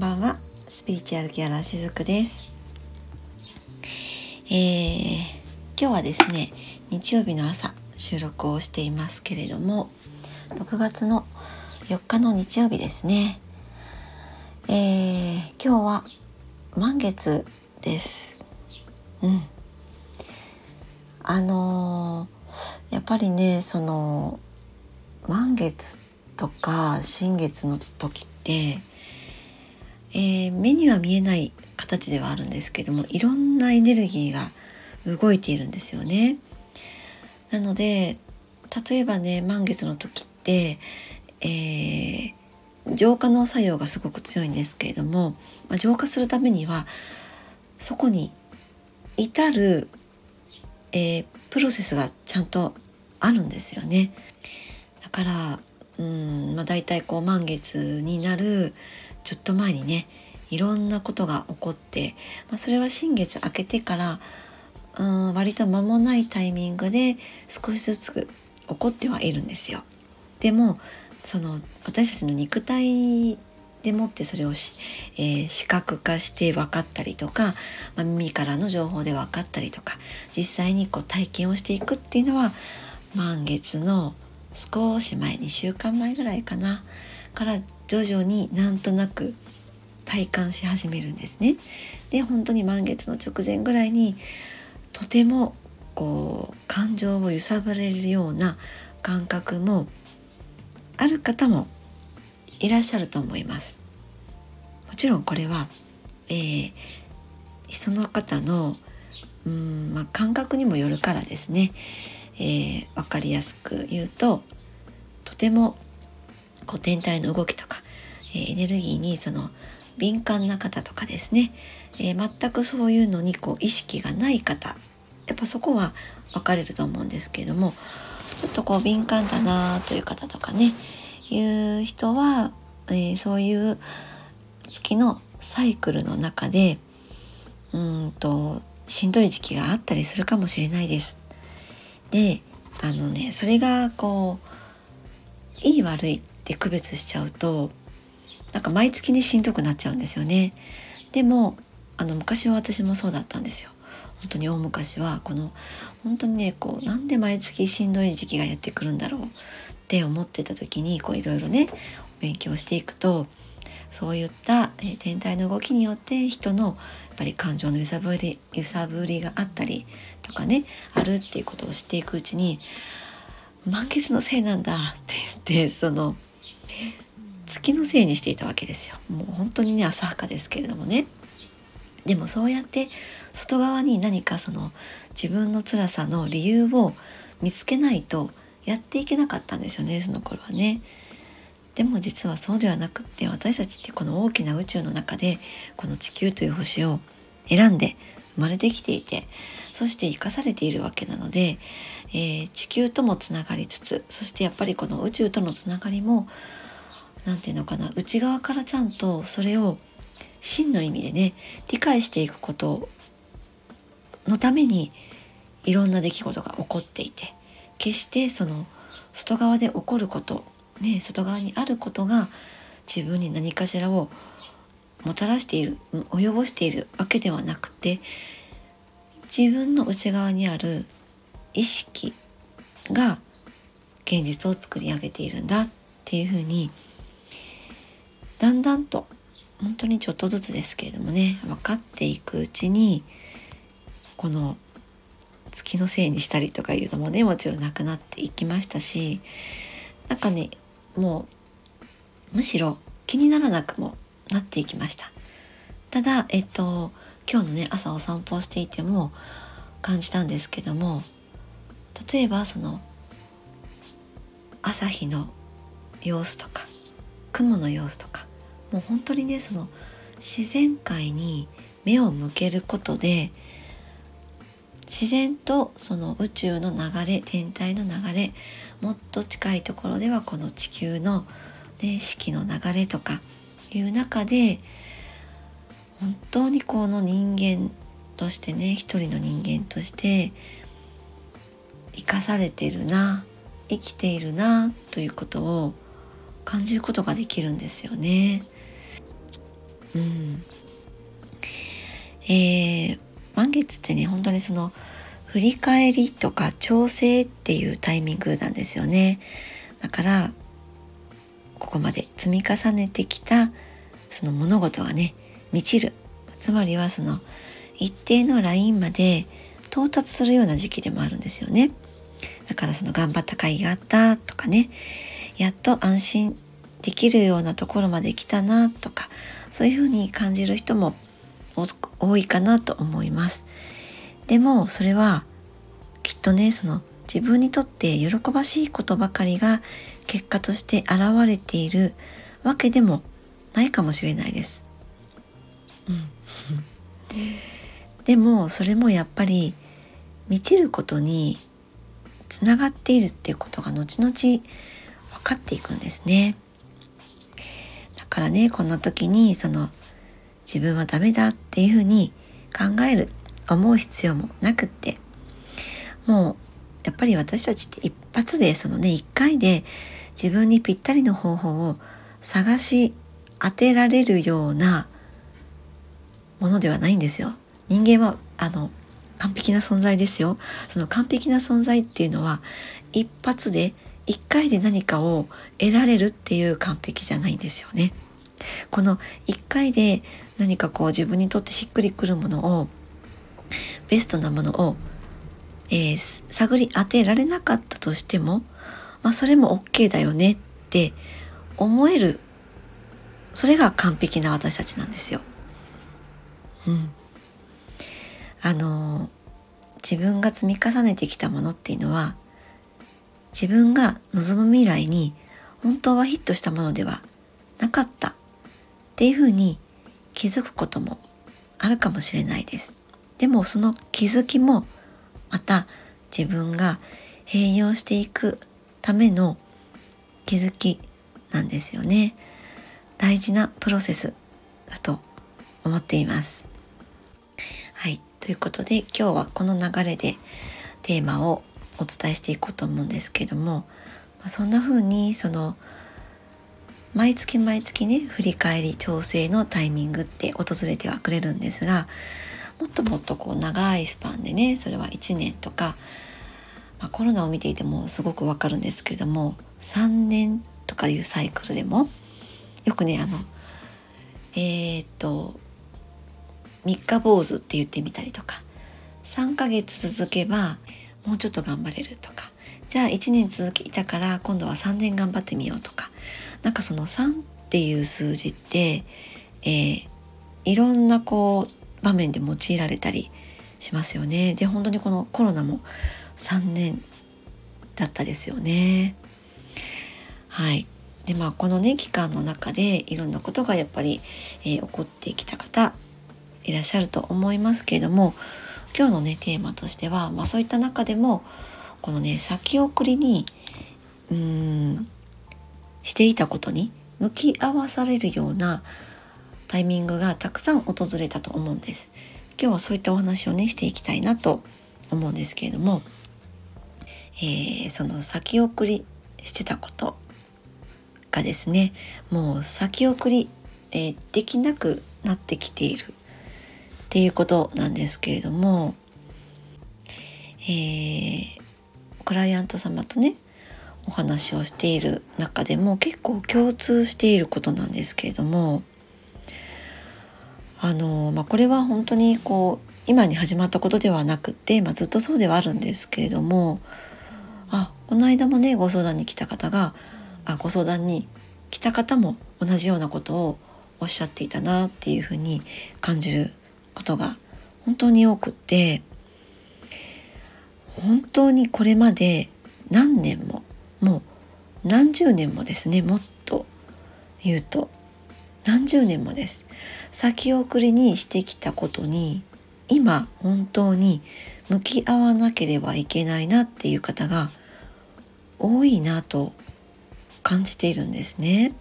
ばんは。スピリチュアルギャラしずくです。えー、今日はですね日曜日の朝収録をしていますけれども6月の4日の日曜日ですね。えー、今日は満月です。うん。あのー、やっぱりねその満月とか新月の時って、えー、目には見えない形ではあるんですけどもいろんなエネルギーが動いているんですよね。なので例えばね満月の時って、えー、浄化の作用がすごく強いんですけれども、まあ、浄化するためにはそこに至る、えー、プロセスがちゃんとあるんですよね。だからうんまあ、大体こう満月になるちょっと前にねいろんなことが起こって、まあ、それは新月明けてからうん割と間もないタイミングで少しずつ起こってはいるんですよ。でもその私たちの肉体でもってそれをし、えー、視覚化して分かったりとか、まあ、耳からの情報で分かったりとか実際にこう体験をしていくっていうのは満月の少し前2週間前ぐらいかなから徐々になんとなく体感し始めるんですね。で本当に満月の直前ぐらいにとてもこう感情を揺さぶれるような感覚もある方もいらっしゃると思います。もちろんこれは、えー、その方のうん、まあ、感覚にもよるからですね。えー、分かりやすく言うととてもこう天体の動きとか、えー、エネルギーにその敏感な方とかですね、えー、全くそういうのにこう意識がない方。やっぱそこは分かれると思うんですけれどもちょっとこう敏感だなという方とかね。いう人は、えー、そういう月のサイクルの中でうんとしんどい時期があったりするかもしれないです。であのねそれがこういい悪いって区別しちゃうとなんか毎月にしんどくなっちゃうんですよね。でもあの昔は私もそうだったんですよ。本当に大昔はこの本当にねこうなんで毎月しんどい時期がやってくるんだろうって思ってた時にこういろいろね勉強していくとそういった、え、天体の動きによって人のやっぱり感情の揺さぶり揺さぶりがあったりとかねあるっていうことを知っていくうちに満月のせいなんだって言ってその月のせいにしていたわけですよもう本当にね浅はかですけれどもねでもそうやって外側に何かその自分の辛さの理由を見つけないとやっていけなかったんですよねその頃はね。でも実はそうではなくって私たちってこの大きな宇宙の中でこの地球という星を選んで生まれてきていてそして生かされているわけなので、えー、地球ともつながりつつそしてやっぱりこの宇宙とのつながりも何て言うのかな内側からちゃんとそれを真の意味でね理解していくことのためにいろんな出来事が起こっていて決してその外側で起こることね、外側にあることが自分に何かしらをもたらしている及ぼしているわけではなくて自分の内側にある意識が現実を作り上げているんだっていうふうにだんだんと本当にちょっとずつですけれどもね分かっていくうちにこの月のせいにしたりとかいうのもねもちろんなくなっていきましたしなんかねもうむしろ気にならなくもなっていきました。ただえっと今日のね朝お散歩をしていても感じたんですけども例えばその朝日の様子とか雲の様子とかもう本当にねその自然界に目を向けることで自然とその宇宙の流れ天体の流れもっと近いところではこの地球の、ね、四季の流れとかいう中で本当にこの人間としてね一人の人間として生かされてるな生きているなということを感じることができるんですよね。うん。えー、満月ってね本当にその振り返りとか調整っていうタイミングなんですよね。だからここまで積み重ねてきたその物事がね満ちる。つまりはその一定のラインまで到達するような時期でもあるんですよね。だからその頑張った甲斐があったとかね。やっと安心できるようなところまで来たなとかそういうふうに感じる人も多いかなと思いますでもそれはきっとねその自分にとって喜ばしいことばかりが結果として現れているわけでもないかもしれないです。うん、でもそれもやっぱり満ちることにつながっているっていうことが後々分かっていくんですね。からねこんな時にその自分はダメだっていうふうに考える思う必要もなくってもうやっぱり私たちって一発でそのね一回で自分にぴったりの方法を探し当てられるようなものではないんですよ。人間はあの完璧な存在ですよ。その完璧な存在っていうのは一発で一回で何かを得られるっていう完璧じゃないんですよね。この一回で何かこう自分にとってしっくりくるものをベストなものをえー、探り当てられなかったとしても、まあ、それも OK だよねって思えるそれが完璧な私たちなんですよ。うん。あの自分が積み重ねてきたものっていうのは自分が望む未来に本当はヒットしたものではなかったっていうふうに気づくこともあるかもしれないです。でもその気づきもまた自分が併用していくための気づきなんですよね。大事なプロセスだと思っています。はい。ということで今日はこの流れでテーマをお伝えしていこうと思うんですけども、まあ、そんな風にその毎月毎月ね振り返り調整のタイミングって訪れてはくれるんですがもっともっとこう長いスパンでねそれは1年とか、まあ、コロナを見ていてもすごくわかるんですけれども3年とかいうサイクルでもよくねあのえー、っと三日坊主って言ってみたりとか3ヶ月続けばもうちょっと頑張れるとかじゃあ1年続けたから今度は3年頑張ってみようとかなんかその3っていう数字って、えー、いろんなこう場面で用いられたりしますよね。で本当にこのコロナも3年だったですよね。はい。でまあこのね期間の中でいろんなことがやっぱり、えー、起こってきた方いらっしゃると思いますけれども今日のねテーマとしては、まあ、そういった中でもこのね先送りにうーんしていたことに向き合わされるようなタイミングがたくさん訪れたと思うんです。今日はそういったお話をねしていきたいなと思うんですけれども、えー、その先送りしてたことがですねもう先送り、えー、できなくなってきているっていうことなんですけれども、えー、クライアント様とねお話をしている中でも結構共通していることなんですけれどもあの、まあ、これは本当にこう今に始まったことではなくて、まあ、ずっとそうではあるんですけれどもあこの間もねご相談に来た方があご相談に来た方も同じようなことをおっしゃっていたなっていうふうに感じることが本当に多くって本当にこれまで何年ももう何十年もですねもっと言うと何十年もです先送りにしてきたことに今本当に向き合わなければいけないなっていう方が多いなと感じているんですね。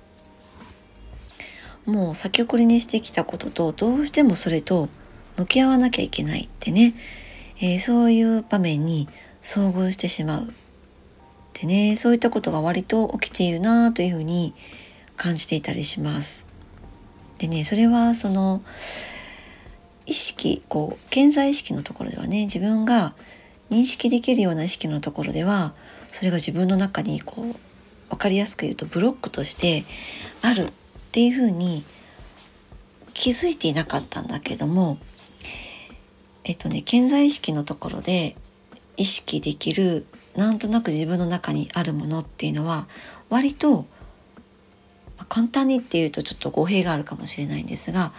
もう先送りにしてきたこととどうしてもそれと向き合わなきゃいけないってね、えー、そういう場面に遭遇してしまうでねそういったことが割と起きているなというふうに感じていたりします。でねそれはその意識こう健在意識のところではね自分が認識できるような意識のところではそれが自分の中にこう分かりやすく言うとブロックとしてあるっていうふうに気づいていなかったんだけどもえっとね健在意識のところで意識できるなんとなく自分の中にあるものっていうのは割と、まあ、簡単にっていうとちょっと語弊があるかもしれないんですが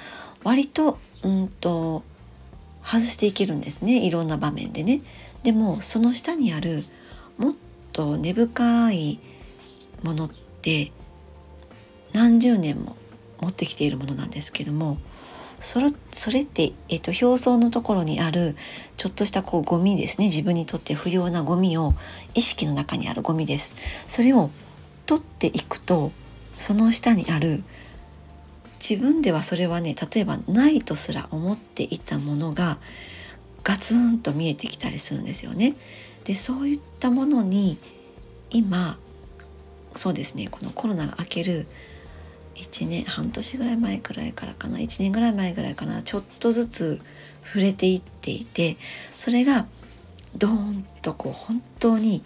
割とうんと外していけるんですねいろんな場面でね。でもその下にあるもっと根深いものって何十年も持ってきているものなんですけどもそれそれって、えっと、表層のところにあるちょっとしたこうゴミですね自分にとって不要なゴミを意識の中にあるゴミですそれを取っていくとその下にある自分ではそれはね例えばないとすら思っていたものがガツンと見えてきたりするんですよね。でそういったものに今そうですねこのコロナが明ける1年半年ぐらい前くらいからかな1年ぐらい前ぐらいかなちょっとずつ触れていっていてそれがドーンとこう本当に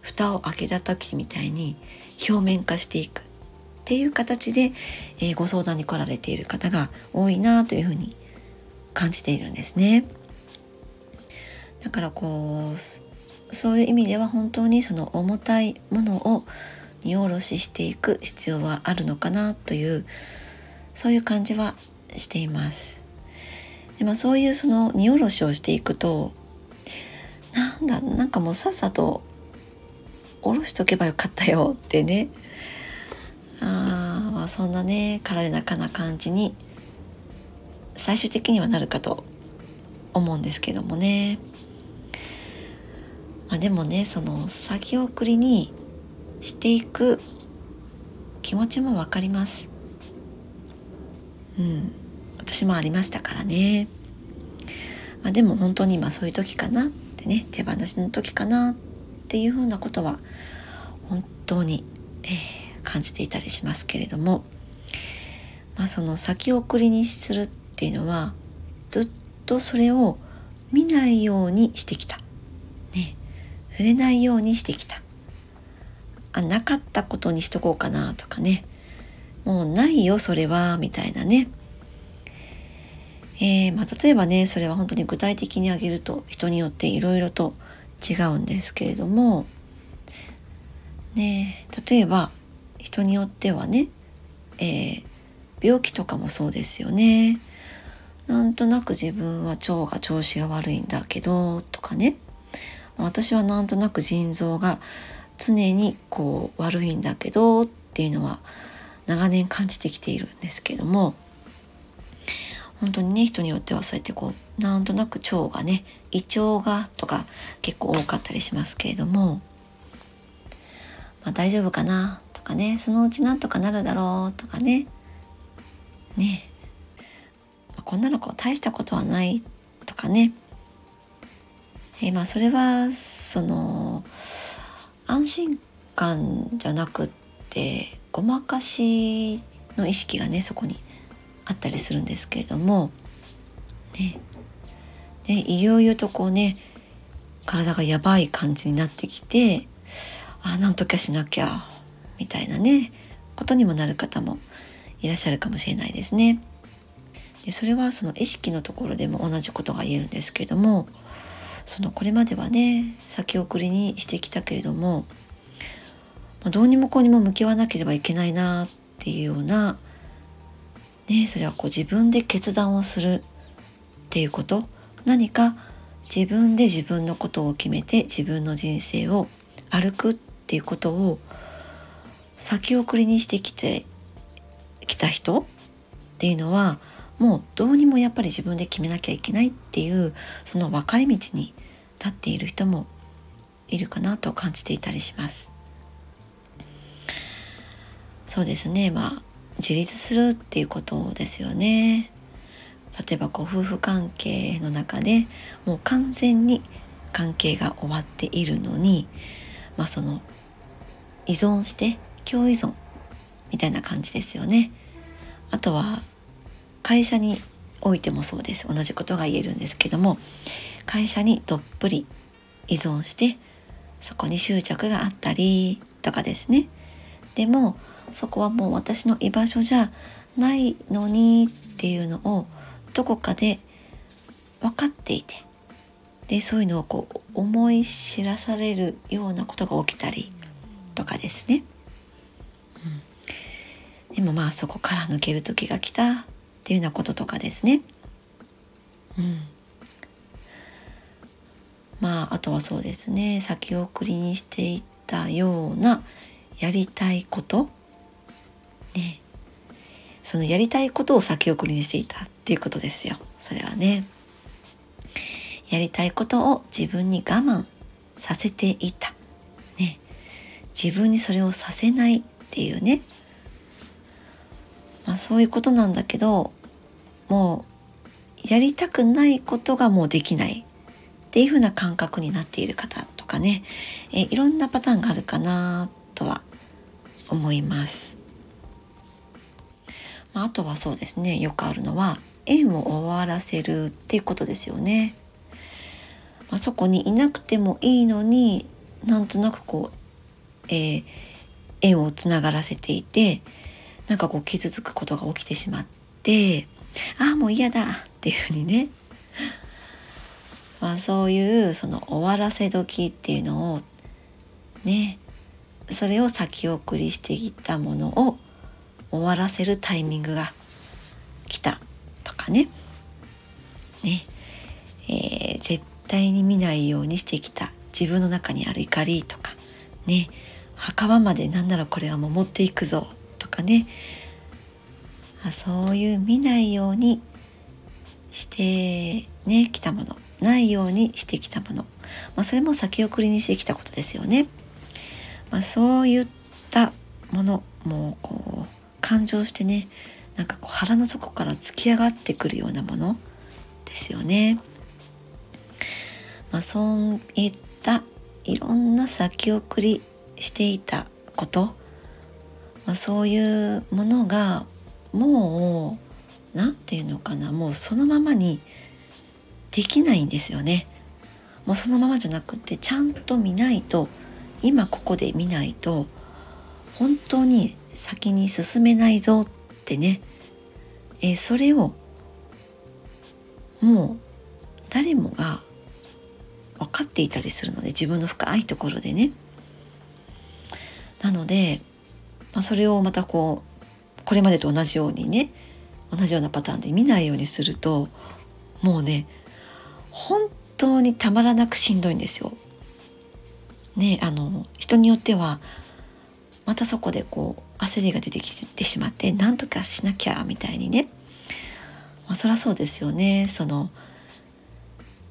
蓋を開けた時みたいに表面化していくっていう形で、えー、ご相談に来られている方が多いなというふうに感じているんですね。だからこうそういう意味では本当にその重たいものを荷下ろししていく必要はあるのかなというそういう感じはしています。でもそういうその荷下ろしをしていくとなんだなんかもうさっさと下ろしとけばよかったよってねあまあそんなね軽やかな感じに最終的にはなるかと思うんですけどもね。まあ、でもねその先送りにしていく気持ちも分かります。うん、私もありましたからね。まあ、でも本当に今そういう時かなってね手放しの時かなっていうふうなことは本当に、えー、感じていたりしますけれども、まあ、その先送りにするっていうのはずっとそれを見ないようにしてきた。ね、触れないようにしてきたあなかったことにしとこうかなとかね。もうないよそれはみたいなね。えー、まあ、例えばねそれは本当に具体的に挙げると人によっていろいろと違うんですけれども。ね例えば人によってはね、えー、病気とかもそうですよね。なんとなく自分は腸が調子が悪いんだけどとかね。私はなんとなく腎臓が常にこう悪いんだけどっていうのは長年感じてきているんですけども本当にね人によってはそうやってこうなんとなく腸がね胃腸がとか結構多かったりしますけれども、まあ、大丈夫かなとかねそのうちなんとかなるだろうとかねね、まあ、こんなのこう大したことはないとかね。えー、まあそれはその安心感じゃなくってごまかしの意識がねそこにあったりするんですけれどもねでいよいよとこうね体がやばい感じになってきてあなんとかしなきゃみたいなねことにもなる方もいらっしゃるかもしれないですね。でそれはその意識のところでも同じことが言えるんですけれどもそのこれまではね先送りにしてきたけれども、まあ、どうにもこうにも向き合わなければいけないなっていうような、ね、それはこう自分で決断をするっていうこと。何か自分で自分のことを決めて自分の人生を歩くっていうことを先送りにしてきてきた人っていうのはもうどうにもやっぱり自分で決めなきゃいけないっていうその分かれ道に立っている人もいるかなと感じていたりします。そうですねまあ自立するっていうことですよね。例えばご夫婦関係の中でもう完全に関係が終わっているのに、まあ、その依存して共依存みたいな感じですよね。あとは会社においてもそうです。同じことが言えるんですけども会社にどっぷり依存してそこに執着があったりとかですね。でもそこはもう私の居場所じゃないのにっていうのをどこかで分かっていてでそういうのをこう思い知らされるようなことが起きたりとかですね、うん、でもまあそこから抜ける時が来た。っていうようなこととかですね、うん、まああとはそうですね。先送りにしていたようなやりたいこと。ね。そのやりたいことを先送りにしていたっていうことですよ。それはね。やりたいことを自分に我慢させていた。ね。自分にそれをさせないっていうね。まあそういうことなんだけど、もうやりたくないことがもうできないっていう風な感覚になっている方とかね、えいろんなパターンがあるかなとは思います。まあ、とはそうですね、よくあるのは縁を終わらせるっていうことですよね。あそこにいなくてもいいのになんとなくこう、えー、縁をつながらせていてなんかこう傷つくことが起きてしまってああもう嫌だっていうふうにね、まあ、そういうその終わらせ時っていうのをねそれを先送りしてきたものを終わらせるタイミングが来たとかね。ね、えー、絶対に見ないようにしてきた。自分の中にある怒りとか。ね。墓場までなんならこれはもう持っていくぞ。かねあそういう見ないようにしてねきたものないようにしてきたもの、まあ、それも先送りにしてきたことですよね。まあ、そういったものもうこう感情してねなんかこう腹の底から突き上がってくるようなものですよね。まあ、そういったいろんな先送りしていたこと、まあ、そういうものがもう何て言うのかなもうそのままにできないんですよね。もうそのままじゃなくてちゃんと見ないと今ここで見ないと本当に先に進めないぞってね、えー、それをもう誰もが分かっていたりするので自分の深いところでねなので、まあ、それをまたこうこれまでと同じようにね同じようなパターンで見ないようにするともうね本当にたまらなくしんどいんですよ。ねあの人によってはまたそこでこう焦りが出てきてしまって何とかしなきゃみたいにね、まあ、そりゃそうですよねその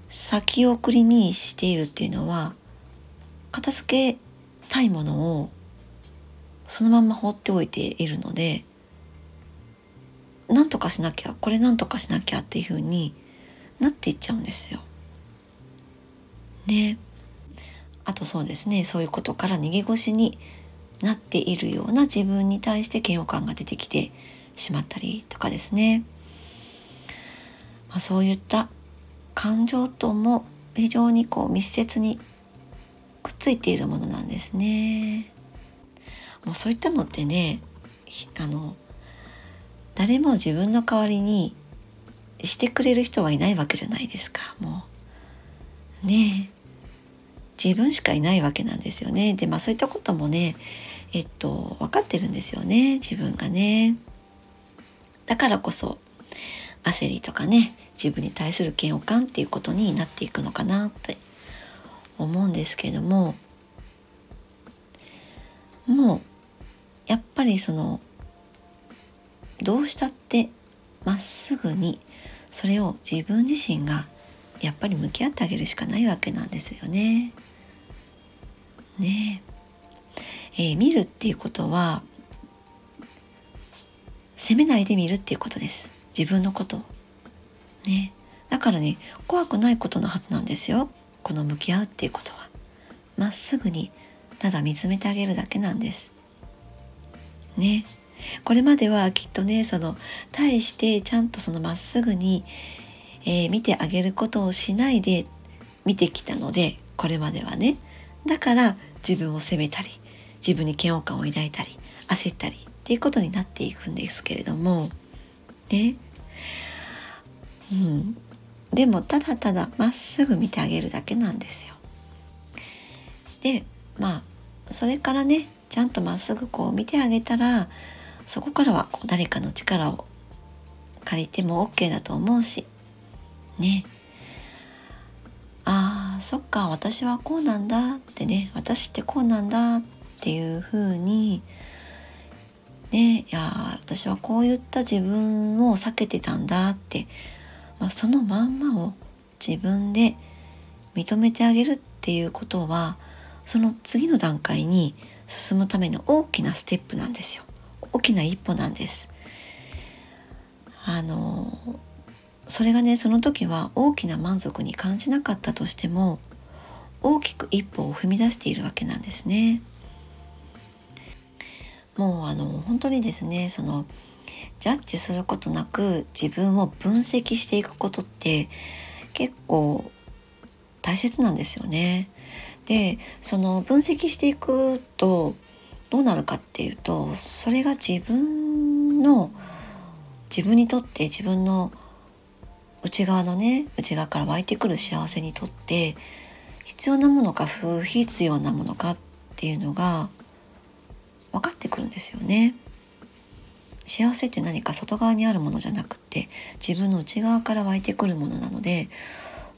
先送りにしているっていうのは片付けたいものをそのまま放っておいているので何とかしなきゃこれ何とかしなきゃっていうふうになっていっちゃうんですよ。ね。あとそうですねそういうことから逃げ腰になっているような自分に対して嫌悪感が出てきてしまったりとかですね。まあ、そういった感情とも非常にこう密接にくっついているものなんですね。もうそういったのってねあの誰も自分の代わりにしてくれる人はいないわけじゃないですか。もうね自分しかいないわけなんですよね。でまあそういったこともねえっと分かってるんですよね。自分がね。だからこそ焦りとかね自分に対する嫌悪感っていうことになっていくのかなって思うんですけどももうやっぱりそのどうしたってまっすぐにそれを自分自身がやっぱり向き合ってあげるしかないわけなんですよね。ねえ。ー、見るっていうことは責めないで見るっていうことです。自分のことねだからね怖くないことのはずなんですよ。この向き合うっていうことは。まっすぐにただ見つめてあげるだけなんです。ね。これまではきっとねその対してちゃんとそのまっすぐに、えー、見てあげることをしないで見てきたのでこれまではね。だから自分を責めたり自分に嫌悪感を抱いたり焦ったりっていうことになっていくんですけれどもね。うん。でもただただまっすぐ見てあげるだけなんですよ。でまあそれからねちゃんとまっすぐこう見てあげたらそこからはこう誰かの力を借りても OK だと思うし。ね。ああそっか私はこうなんだってね。私ってこうなんだっていうふうにね。いや私はこういった自分を避けてたんだって、まあ、そのまんまを自分で認めてあげるっていうことはその次の段階に進むための大きなステップなんですよ。大きな一歩なんです。あのそれがねその時は大きな満足に感じなかったとしても大きく一歩を踏み出しているわけなんですね。もうあの本当にですねそのジャッジすることなく自分を分析していくことって結構大切なんですよね。でその分析していくとどうなるかっていうとそれが自分の自分にとって自分の内側のね内側から湧いてくる幸せにとって必要なものか不必要なものかっていうのが分かってくるんですよね。幸せって何か外側にあるものじゃなくて自分の内側から湧いてくるものなので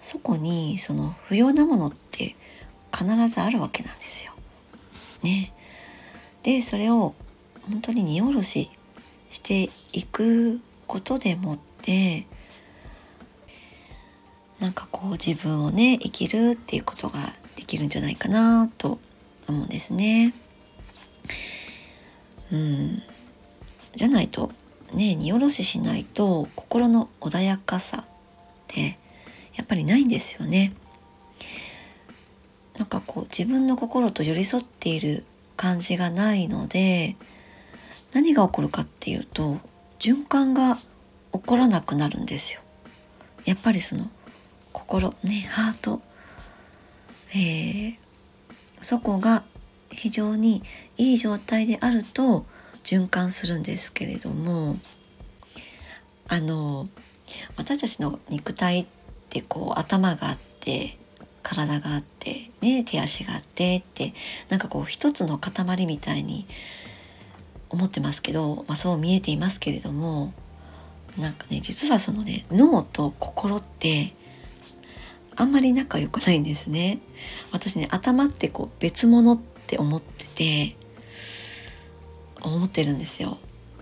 そこにその不要なものって必ずあるわけなんですよ。ね。でそれを本当に荷下ろししていくことでもってなんかこう自分をね生きるっていうことができるんじゃないかなと思うんですね。うんじゃないとね荷下ろししないと心の穏やかさってやっぱりないんですよね。なんかこう自分の心と寄り添っている感じがないので何が起こるかっていうと循環が起こらなくなるんですよ。やっぱりその心ねハート、えー、そこが非常にいい状態であると循環するんですけれどもあの私たちの肉体ってこう頭があって体があってね手足があってってなんかこう一つの塊みたいに思ってますけど、まあ、そう見えていますけれどもなんかね実はそのね脳と心ってあんまり仲良くないんですね。私ね頭ってこう別物って思ってて思ってるんですよ。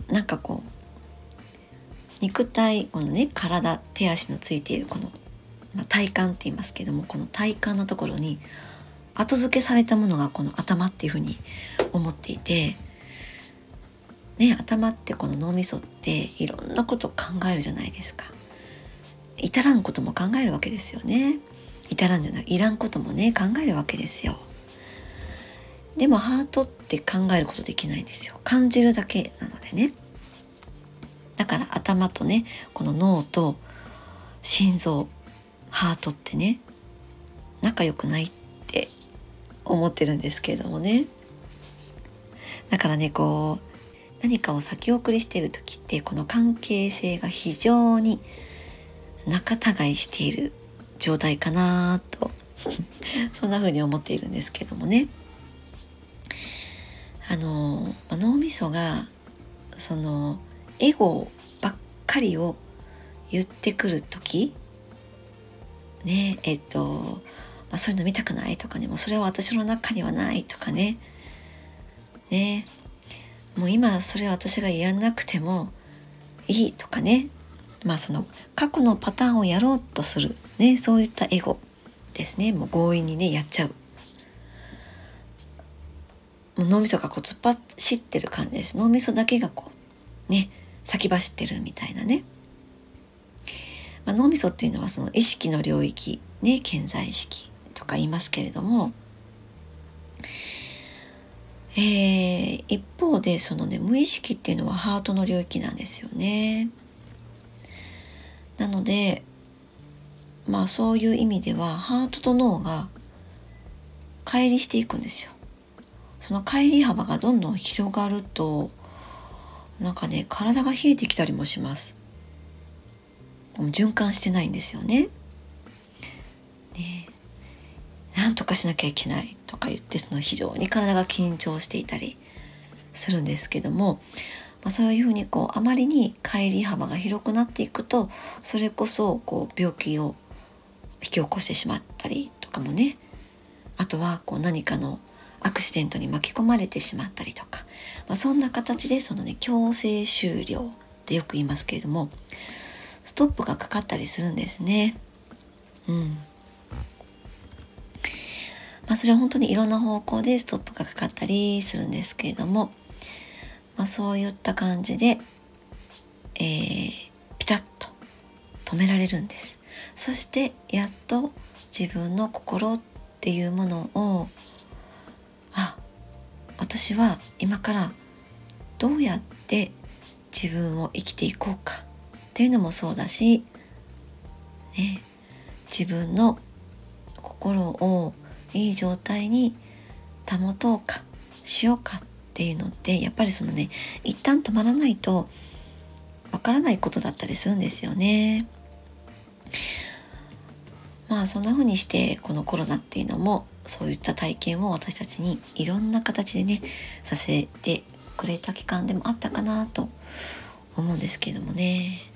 なんかこう肉体このね体手足のついているこの、体幹って言いますけどもこの体幹のところに後付けされたものがこの頭っていうふうに思っていて、ね、頭ってこの脳みそっていろんなこと考えるじゃないですか。至らんことも考えるわけですよね。至らんじゃないいらんこともね考えるわけですよ。でもハートって考えることできないんですよ。感じるだけなのでね。だから頭とねこの脳と心臓ハートってね仲良くないって思ってるんですけれどもね。だからねこう何かを先送りしている時ってこの関係性が非常に仲違いしている状態かなと そんな風に思っているんですけどもね。あの脳みそがそのエゴばっかりを言ってくる時ねえっと、まあ、そういうの見たくないとかねもうそれは私の中にはないとかね。ね。もう今それは私がやんなくてもいいとかね。まあその過去のパターンをやろうとする。ねそういったエゴですね。もう強引にねやっちゃう。もう脳みそがこう突っ走ってる感じです。脳みそだけがこうね先走ってるみたいなね。まあ、脳みそっていうのはその意識の領域ね健在意識とか言いますけれども、えー、一方でそのね無意識っていうのはハートの領域なんですよね。なのでまあそういう意味ではハートと脳が乖離していくんですよ。その乖離幅がどんどん広がるとなんかね体が冷えてきたりもします。循環してないんですよね。ねなんとかしなきゃいけないとか言ってその非常に体が緊張していたりするんですけども、まあ、そういうふうにこうあまりに帰り幅が広くなっていくとそれこそこう病気を引き起こしてしまったりとかもね。あとはこう何かのアクシデントに巻き込まれてしまったりとか、まあ、そんな形でそのね強制終了ってよく言いますけれどもストップがかかったりするんですね。うんまあ、それは本当にいろんな方向でストップがかかったりするんですけれども、まあ、そういった感じで、えー、ピタッと止められるんです。そしてやっと自分の心っていうものをあ私は今からどうやって自分を生きていこうかっていうのもそうだし、ね、自分の心をいい状態に保とうかしようかっていうのってやっぱりそのね一旦止まらないとわからないことだったりするんですよね。まあそんな風にしてこのコロナっていうのもそういった体験を私たちにいろんな形でねさせてくれた期間でもあったかなと思うんですけれどもね。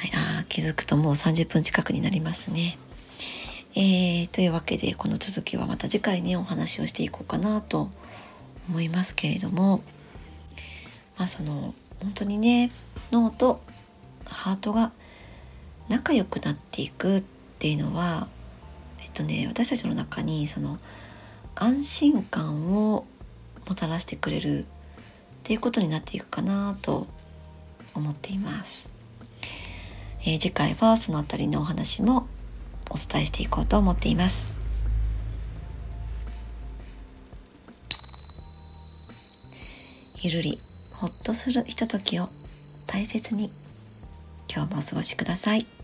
はい、あ気づくともう30分近くになりますね。えー、というわけでこの続きはまた次回にお話をしていこうかなと思いますけれどもまあその本当にね脳とハートが仲良くなっていくっていうのはえっとね私たちの中にその安心感をもたらしてくれるっていうことになっていくかなと思っています。えー、次回はそのあたりのお話もお伝えしていこうと思っています。ゆるりほっとするひとときを大切に今日もお過ごしください。